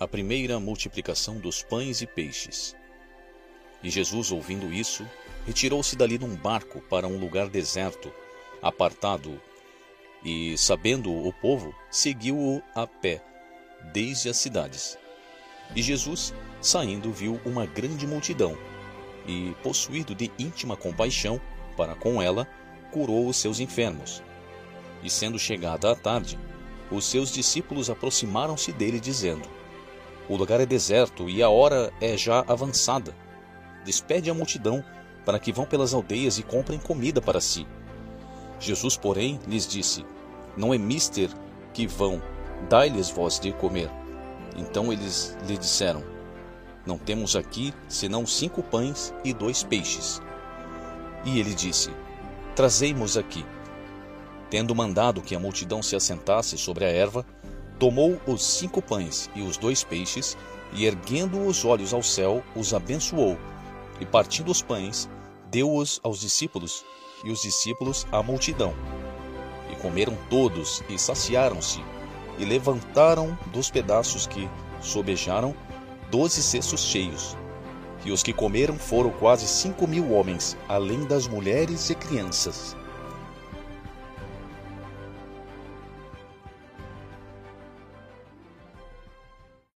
a primeira multiplicação dos pães e peixes. E Jesus, ouvindo isso, retirou-se dali num barco para um lugar deserto, apartado, e, sabendo o povo, seguiu-o a pé, desde as cidades. E Jesus, saindo, viu uma grande multidão, e, possuído de íntima compaixão para com ela, curou os seus enfermos. E sendo chegada a tarde, os seus discípulos aproximaram-se dele, dizendo: O lugar é deserto e a hora é já avançada. Despede a multidão para que vão pelas aldeias e comprem comida para si. Jesus, porém, lhes disse: Não é mister que vão, dai-lhes vós de comer. Então eles lhe disseram: Não temos aqui senão cinco pães e dois peixes. E ele disse: Trazei-mos aqui. Tendo mandado que a multidão se assentasse sobre a erva, tomou os cinco pães e os dois peixes, e erguendo os olhos ao céu, os abençoou, e partindo os pães, deu-os aos discípulos, e os discípulos à multidão. E comeram todos, e saciaram-se, e levantaram dos pedaços que sobejaram doze cestos cheios. E os que comeram foram quase cinco mil homens, além das mulheres e crianças.